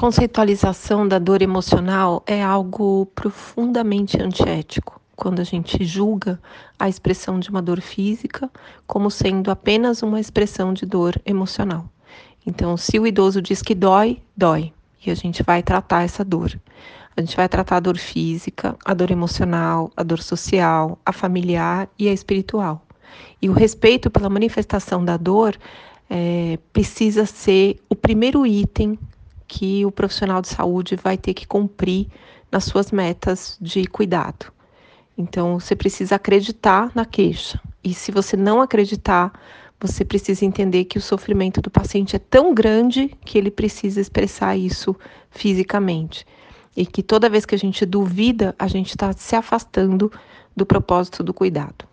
conceitualização da dor emocional é algo profundamente antiético quando a gente julga a expressão de uma dor física como sendo apenas uma expressão de dor emocional. Então, se o idoso diz que dói, dói, e a gente vai tratar essa dor. A gente vai tratar a dor física, a dor emocional, a dor social, a familiar e a espiritual. E o respeito pela manifestação da dor é, precisa ser o primeiro item que o profissional de saúde vai ter que cumprir nas suas metas de cuidado. Então, você precisa acreditar na queixa. E se você não acreditar, você precisa entender que o sofrimento do paciente é tão grande que ele precisa expressar isso fisicamente. E que toda vez que a gente duvida, a gente está se afastando do propósito do cuidado.